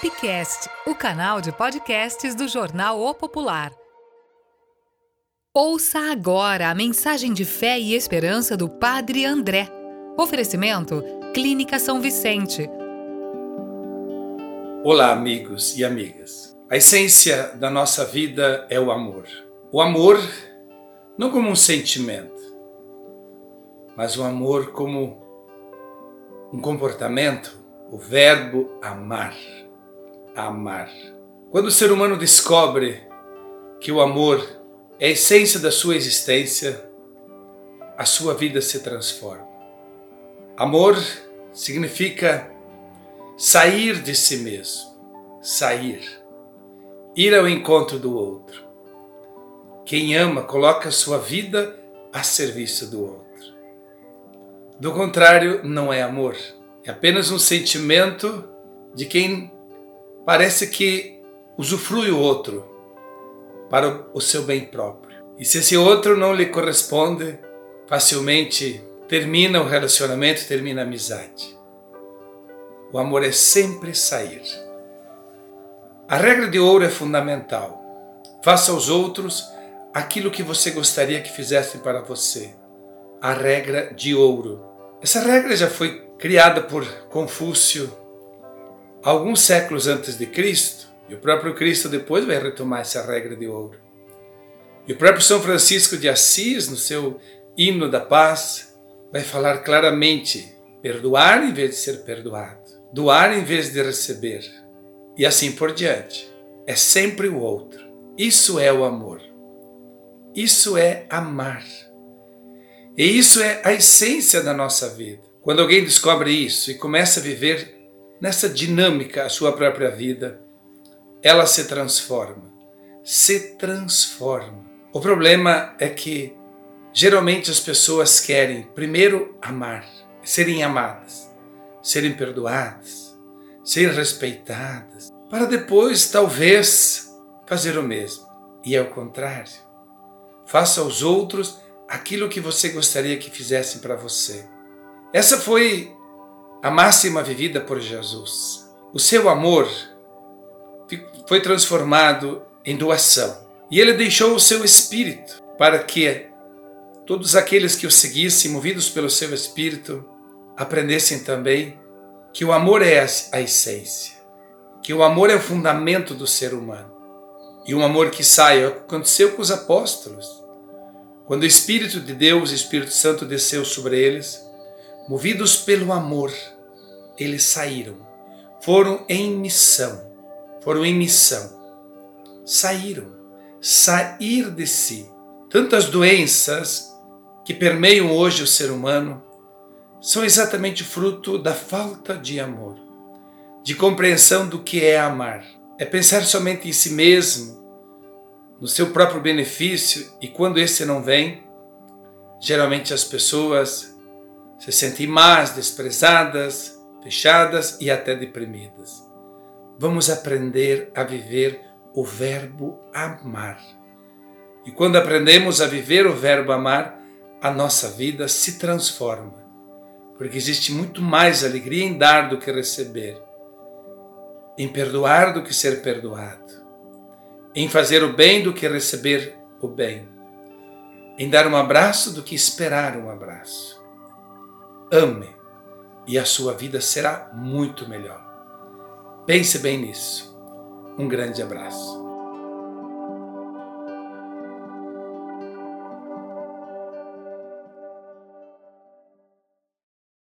Popcast, o canal de podcasts do jornal O Popular. Ouça agora a mensagem de fé e esperança do Padre André. Oferecimento Clínica São Vicente. Olá, amigos e amigas. A essência da nossa vida é o amor. O amor não como um sentimento, mas o amor como um comportamento, o verbo amar amar. Quando o ser humano descobre que o amor é a essência da sua existência, a sua vida se transforma. Amor significa sair de si mesmo, sair, ir ao encontro do outro. Quem ama coloca sua vida a serviço do outro. Do contrário, não é amor, é apenas um sentimento de quem parece que usufrui o outro para o seu bem próprio. E se esse outro não lhe corresponde, facilmente termina o relacionamento, termina a amizade. O amor é sempre sair. A regra de ouro é fundamental. Faça aos outros aquilo que você gostaria que fizessem para você. A regra de ouro. Essa regra já foi criada por Confúcio alguns séculos antes de Cristo, e o próprio Cristo depois vai retomar essa regra de ouro. E o próprio São Francisco de Assis, no seu hino da paz, vai falar claramente: perdoar em vez de ser perdoado, doar em vez de receber, e assim por diante. É sempre o outro. Isso é o amor. Isso é amar. E isso é a essência da nossa vida. Quando alguém descobre isso e começa a viver nessa dinâmica a sua própria vida, ela se transforma. Se transforma. O problema é que geralmente as pessoas querem primeiro amar, serem amadas, serem perdoadas, serem respeitadas, para depois talvez fazer o mesmo. E é o contrário. Faça aos outros aquilo que você gostaria que fizessem para você. Essa foi a máxima vivida por Jesus. O seu amor foi transformado em doação e ele deixou o seu espírito para que todos aqueles que o seguissem, movidos pelo seu espírito, aprendessem também que o amor é a essência, que o amor é o fundamento do ser humano. E um amor que sai, aconteceu com os apóstolos. Quando o Espírito de Deus, o Espírito Santo desceu sobre eles, movidos pelo amor, eles saíram. Foram em missão. Foram em missão. Saíram. Sair de si. Tantas doenças que permeiam hoje o ser humano são exatamente fruto da falta de amor, de compreensão do que é amar. É pensar somente em si mesmo, no seu próprio benefício, e quando esse não vem, geralmente as pessoas se sentem más, desprezadas, fechadas e até deprimidas. Vamos aprender a viver o verbo amar. E quando aprendemos a viver o verbo amar, a nossa vida se transforma, porque existe muito mais alegria em dar do que receber, em perdoar do que ser perdoado, em fazer o bem do que receber o bem, em dar um abraço do que esperar um abraço. Ame e a sua vida será muito melhor. Pense bem nisso. Um grande abraço.